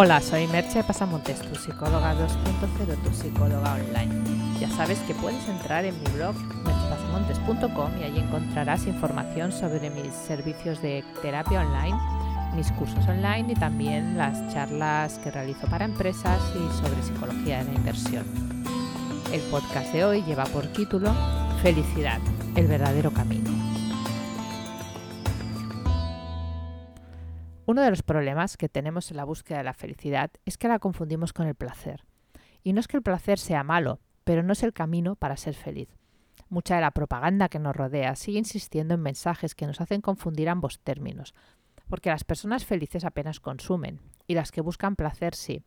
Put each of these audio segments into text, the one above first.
Hola, soy Merche Pasamontes, tu psicóloga 2.0, tu psicóloga online. Ya sabes que puedes entrar en mi blog merchepasamontes.com y allí encontrarás información sobre mis servicios de terapia online, mis cursos online y también las charlas que realizo para empresas y sobre psicología de la inversión. El podcast de hoy lleva por título Felicidad, el verdadero camino. Uno de los problemas que tenemos en la búsqueda de la felicidad es que la confundimos con el placer. Y no es que el placer sea malo, pero no es el camino para ser feliz. Mucha de la propaganda que nos rodea sigue insistiendo en mensajes que nos hacen confundir ambos términos, porque las personas felices apenas consumen, y las que buscan placer sí.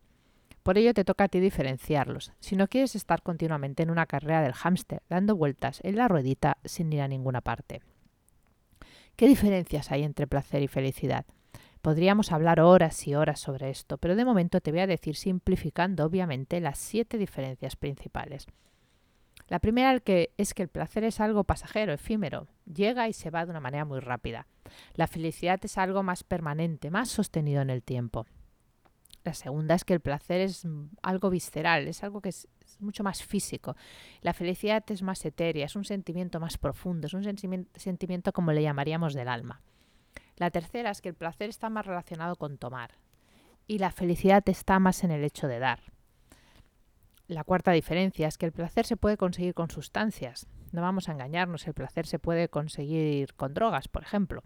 Por ello te toca a ti diferenciarlos, si no quieres estar continuamente en una carrera del hámster, dando vueltas en la ruedita sin ir a ninguna parte. ¿Qué diferencias hay entre placer y felicidad? Podríamos hablar horas y horas sobre esto, pero de momento te voy a decir simplificando obviamente las siete diferencias principales. La primera es que el placer es algo pasajero, efímero, llega y se va de una manera muy rápida. La felicidad es algo más permanente, más sostenido en el tiempo. La segunda es que el placer es algo visceral, es algo que es, mucho más físico. La felicidad es más etérea, es un sentimiento más profundo, es un sentimiento como le llamaríamos del alma. La tercera es que el placer está más relacionado con tomar y la felicidad está más en el hecho de dar. La cuarta diferencia es que el placer se puede conseguir con sustancias. No vamos a engañarnos, el placer se puede conseguir con drogas, por ejemplo.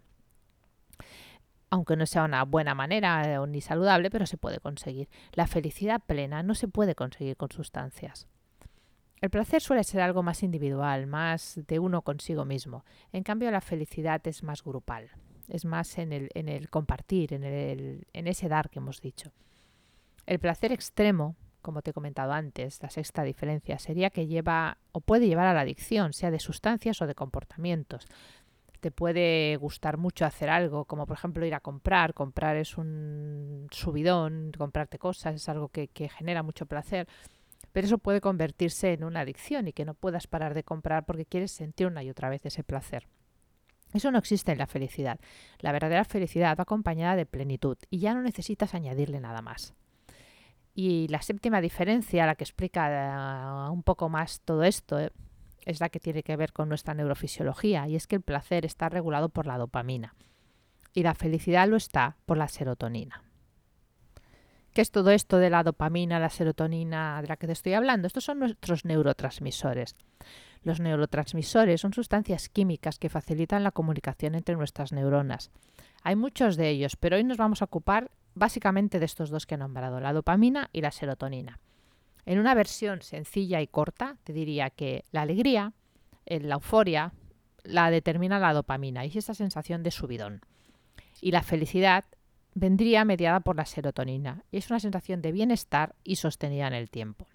Aunque no sea una buena manera eh, ni saludable, pero se puede conseguir. La felicidad plena no se puede conseguir con sustancias. El placer suele ser algo más individual, más de uno consigo mismo. En cambio, la felicidad es más grupal es más en el, en el compartir, en, el, en ese dar que hemos dicho. El placer extremo, como te he comentado antes, la sexta diferencia, sería que lleva o puede llevar a la adicción, sea de sustancias o de comportamientos. Te puede gustar mucho hacer algo, como por ejemplo ir a comprar. Comprar es un subidón, comprarte cosas es algo que, que genera mucho placer pero eso puede convertirse en una adicción y que no puedas parar de comprar porque quieres sentir una y otra vez ese placer. Eso no existe en la felicidad. La verdadera felicidad va acompañada de plenitud y ya no necesitas añadirle nada más. Y la séptima diferencia, la que explica uh, un poco más todo esto, eh, es la que tiene que ver con nuestra neurofisiología y es que el placer está regulado por la dopamina y la felicidad lo está por la serotonina. ¿Qué es todo esto de la dopamina, la serotonina de la que te estoy hablando? Estos son nuestros neurotransmisores. Los neurotransmisores son sustancias químicas que facilitan la comunicación entre nuestras neuronas. Hay muchos de ellos, pero hoy nos vamos a ocupar básicamente de estos dos que he nombrado, la dopamina y la serotonina. En una versión sencilla y corta, te diría que la alegría, eh, la euforia, la determina la dopamina y es esa sensación de subidón. Y la felicidad vendría mediada por la serotonina y es una sensación de bienestar y sostenida en el tiempo.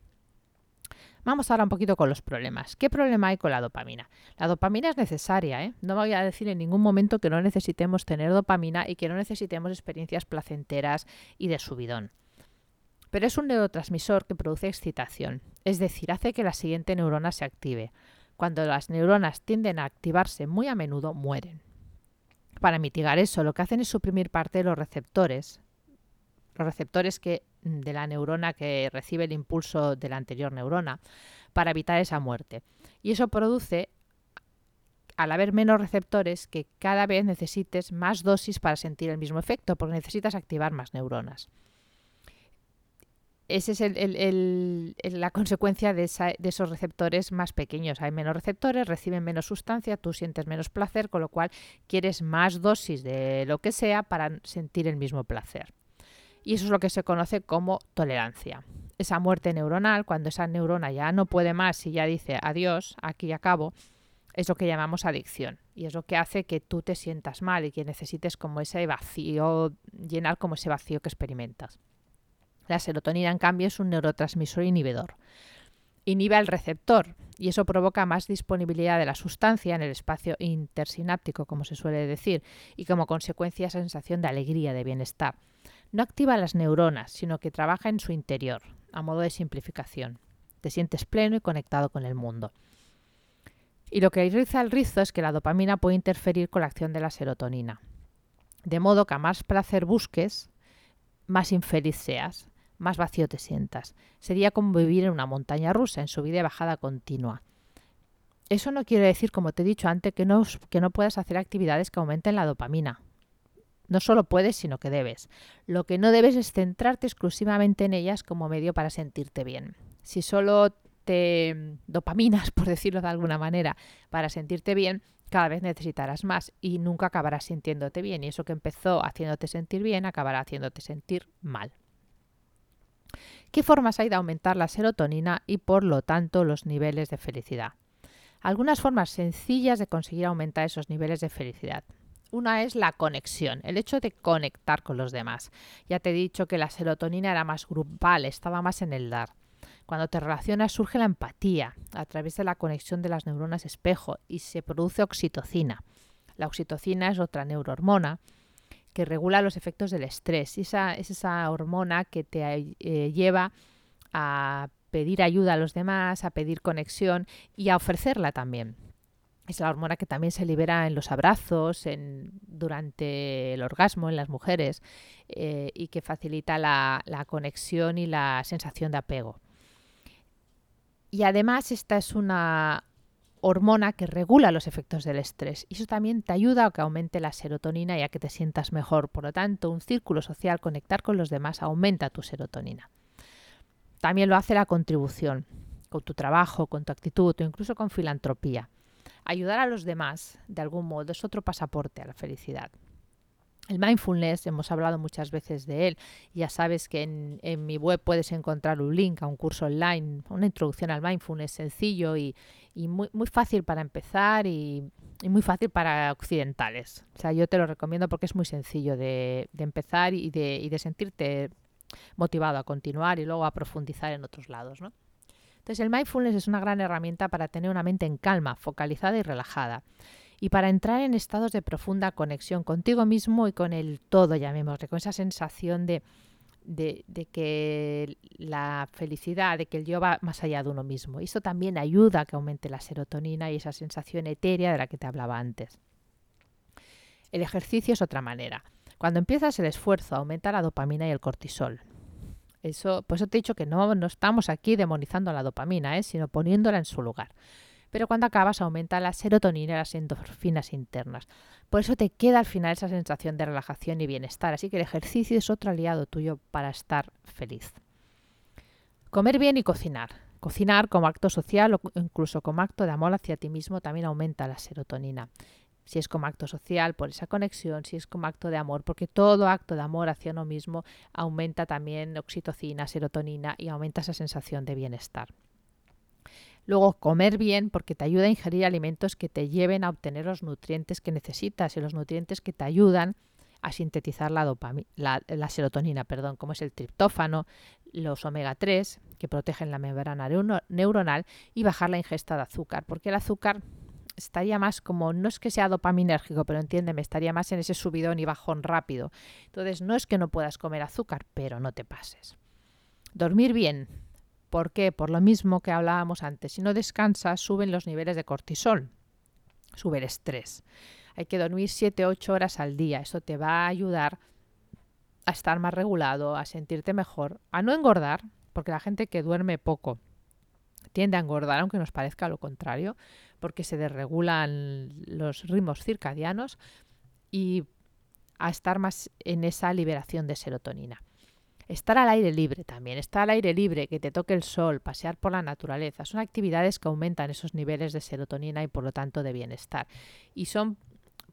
Vamos ahora un poquito con los problemas. ¿Qué problema hay con la dopamina? La dopamina es necesaria, ¿eh? No voy a decir en ningún momento que no necesitemos tener dopamina y que no necesitemos experiencias placenteras y de subidón. Pero es un neurotransmisor que produce excitación, es decir, hace que la siguiente neurona se active. Cuando las neuronas tienden a activarse muy a menudo, mueren. Para mitigar eso, lo que hacen es suprimir parte de los receptores, los receptores que de la neurona que recibe el impulso de la anterior neurona para evitar esa muerte. Y eso produce, al haber menos receptores, que cada vez necesites más dosis para sentir el mismo efecto, porque necesitas activar más neuronas. Esa es la consecuencia de, esos receptores más pequeños. Hay menos receptores, reciben menos sustancia, tú sientes menos placer, con lo cual quieres más dosis de lo que sea para sentir el mismo placer. Y eso es lo que se conoce como tolerancia. Esa muerte neuronal, cuando esa neurona ya no puede más y ya dice adiós, aquí acabo, es lo que llamamos adicción. Y es lo que hace que tú te sientas mal y que necesites como ese vacío, llenar como ese vacío que experimentas. La serotonina, en cambio, es un neurotransmisor inhibidor. Inhibe al receptor y eso provoca más disponibilidad de la sustancia en el espacio intersináptico, como se suele decir, y como consecuencia sensación de alegría, de bienestar no activa las neuronas, sino que trabaja en su interior, a modo de simplificación. Te sientes pleno y conectado con el mundo. Y lo que riza el rizo es que la dopamina puede interferir con la acción de la serotonina. De modo que a más placer busques, más infeliz seas, más vacío te sientas. Sería como vivir en una montaña rusa, en subida y bajada continua. Eso no quiere decir, como te he dicho antes, que no, que no puedas hacer actividades que aumenten la dopamina. No solo puedes, sino que debes. Lo que no debes es centrarte exclusivamente en ellas como medio para sentirte bien. Si solo te dopaminas, por decirlo de alguna manera, para sentirte bien, cada vez necesitarás más y nunca acabarás sintiéndote bien. Y eso que empezó haciéndote sentir bien acabará haciéndote sentir mal. ¿Qué formas hay de aumentar la serotonina y por lo tanto los niveles de felicidad? Algunas formas sencillas de conseguir aumentar esos niveles de felicidad. Una es la conexión, el hecho de conectar con los demás. Ya te he dicho que la serotonina era más grupal, estaba más en el dar. Cuando te relacionas surge la empatía a través de la conexión de las neuronas espejo y se produce oxitocina. La oxitocina es otra neurohormona que regula los efectos del estrés. Esa, es esa hormona que te eh, lleva a pedir ayuda a los demás, a pedir conexión y a ofrecerla también. Es la hormona que también se libera en los abrazos, en, durante el orgasmo en las mujeres eh, y que facilita la conexión y la sensación de apego. Y además esta es una hormona que regula los efectos del estrés y eso también te ayuda a que aumente la serotonina y a que te sientas mejor. Por lo tanto, un círculo social, conectar con los demás, aumenta tu serotonina. También lo hace la contribución, con tu trabajo, con tu actitud o incluso con filantropía. Ayudar a los demás, de algún modo, es otro pasaporte a la felicidad. El mindfulness, hemos hablado muchas veces de él. Ya sabes que en, mi web puedes encontrar un link a un curso online, una introducción al mindfulness sencillo y, muy, fácil para empezar y, muy fácil para occidentales. O sea, yo te lo recomiendo porque es muy sencillo de, empezar y de, sentirte motivado a continuar y luego a profundizar en otros lados. Entonces, el mindfulness es una gran herramienta para tener una mente en calma, focalizada y relajada y para entrar en estados de profunda conexión contigo mismo y con el todo, llamémosle, con esa sensación de, de, que la felicidad, de que el yo va más allá de uno mismo. Y eso también ayuda a que aumente la serotonina y esa sensación etérea de la que te hablaba antes. El ejercicio es otra manera. Cuando empiezas el esfuerzo, aumenta la dopamina y el cortisol. Eso, por eso te he dicho que no, no estamos aquí demonizando la dopamina, ¿eh? sino poniéndola en su lugar pero cuando acabas aumenta la serotonina y las endorfinas internas. Por eso te queda al final esa sensación de relajación y bienestar. Así que el ejercicio es otro aliado tuyo para estar feliz. Comer bien y cocinar. Cocinar como acto social o incluso como acto de amor hacia ti mismo también aumenta la serotonina. Si es como acto social, por esa conexión, si es como acto de amor, porque todo acto de amor hacia uno mismo aumenta también oxitocina, serotonina y aumenta esa sensación de bienestar. Luego, comer bien porque te ayuda a ingerir alimentos que te lleven a obtener los nutrientes que necesitas y los nutrientes que te ayudan a sintetizar la, la, serotonina, perdón, como es el triptófano, los omega 3, que protegen la membrana neuronal, y bajar la ingesta de azúcar, porque el azúcar estaría más como, no es que sea dopaminérgico, pero entiéndeme, estaría más en ese subidón y bajón rápido. Entonces, no es que no puedas comer azúcar, pero no te pases. Dormir bien, ¿Por qué? Por lo mismo que hablábamos antes. Si no descansas, suben los niveles de cortisol, sube el estrés. Hay que dormir 7-8 horas al día. Eso te va a ayudar a estar más regulado, a sentirte mejor, a no engordar, porque la gente que duerme poco tiende a engordar, aunque nos parezca lo contrario, porque se desregulan los ritmos circadianos y a estar más en esa liberación de serotonina. Estar al aire libre también, estar al aire libre, que te toque el sol, pasear por la naturaleza, son actividades que aumentan esos niveles de serotonina y por lo tanto de bienestar. Y son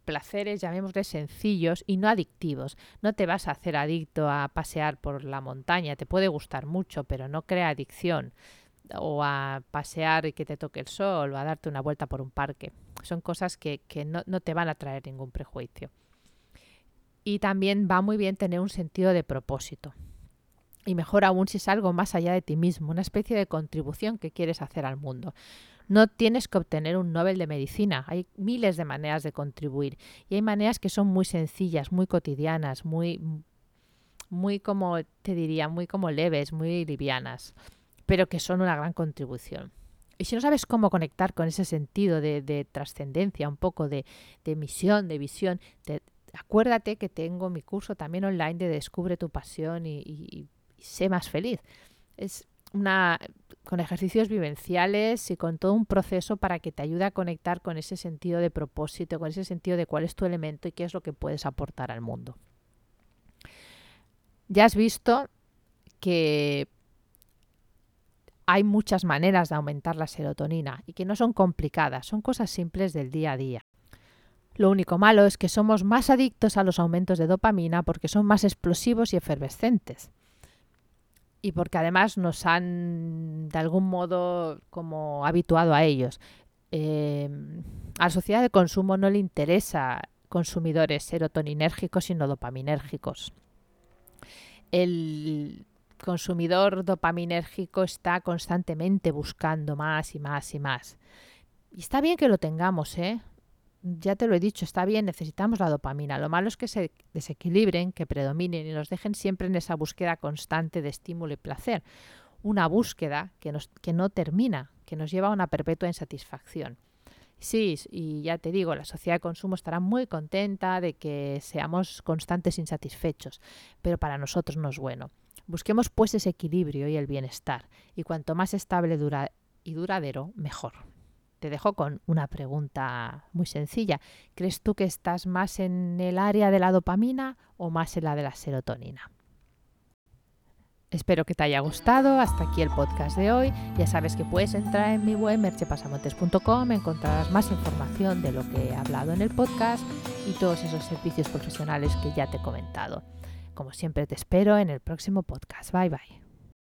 placeres, llamémosle sencillos y no adictivos. No te vas a hacer adicto a pasear por la montaña, te puede gustar mucho, pero no crea adicción. O a pasear y que te toque el sol, o a darte una vuelta por un parque. Son cosas que, no, no te van a traer ningún prejuicio. Y también va muy bien tener un sentido de propósito y mejor aún si es algo más allá de ti mismo, una especie de contribución que quieres hacer al mundo. No tienes que obtener un Nobel de Medicina, hay miles de maneras de contribuir y hay maneras que son muy sencillas, muy cotidianas, muy, muy como te diría, muy como leves, muy livianas, pero que son una gran contribución. Y si no sabes cómo conectar con ese sentido de, trascendencia, un poco de, de misión, de visión, te, acuérdate que tengo mi curso también online de Descubre tu pasión y, y sé más feliz. Es una con ejercicios vivenciales y con todo un proceso para que te ayude a conectar con ese sentido de propósito, con ese sentido de cuál es tu elemento y qué es lo que puedes aportar al mundo. Ya has visto que hay muchas maneras de aumentar la serotonina y que no son complicadas, son cosas simples del día a día. Lo único malo es que somos más adictos a los aumentos de dopamina porque son más explosivos y efervescentes y porque además nos han de algún modo como habituado a ellos. Eh, a la sociedad de consumo no le interesa consumidores serotoninérgicos sino dopaminérgicos. El consumidor dopaminérgico está constantemente buscando más y más y más. Y está bien que lo tengamos, ¿eh? ya te lo he dicho, está bien, necesitamos la dopamina. Lo malo es que se desequilibren, que predominen y nos dejen siempre en esa búsqueda constante de estímulo y placer. Una búsqueda que, nos, que no termina, que nos lleva a una perpetua insatisfacción. Sí, y ya te digo, la sociedad de consumo estará muy contenta de que seamos constantes insatisfechos, pero para nosotros no es bueno. Busquemos pues ese equilibrio y el bienestar, y cuanto más estable y duradero, mejor te dejo con una pregunta muy sencilla. ¿Crees tú que estás más en el área de la dopamina o más en la de la serotonina? Espero que te haya gustado. Hasta aquí el podcast de hoy. Ya sabes que puedes entrar en mi web merchepasamontes.com, encontrarás más información de lo que he hablado en el podcast y todos esos servicios profesionales que ya te he comentado. Como siempre te espero en el próximo podcast. Bye bye.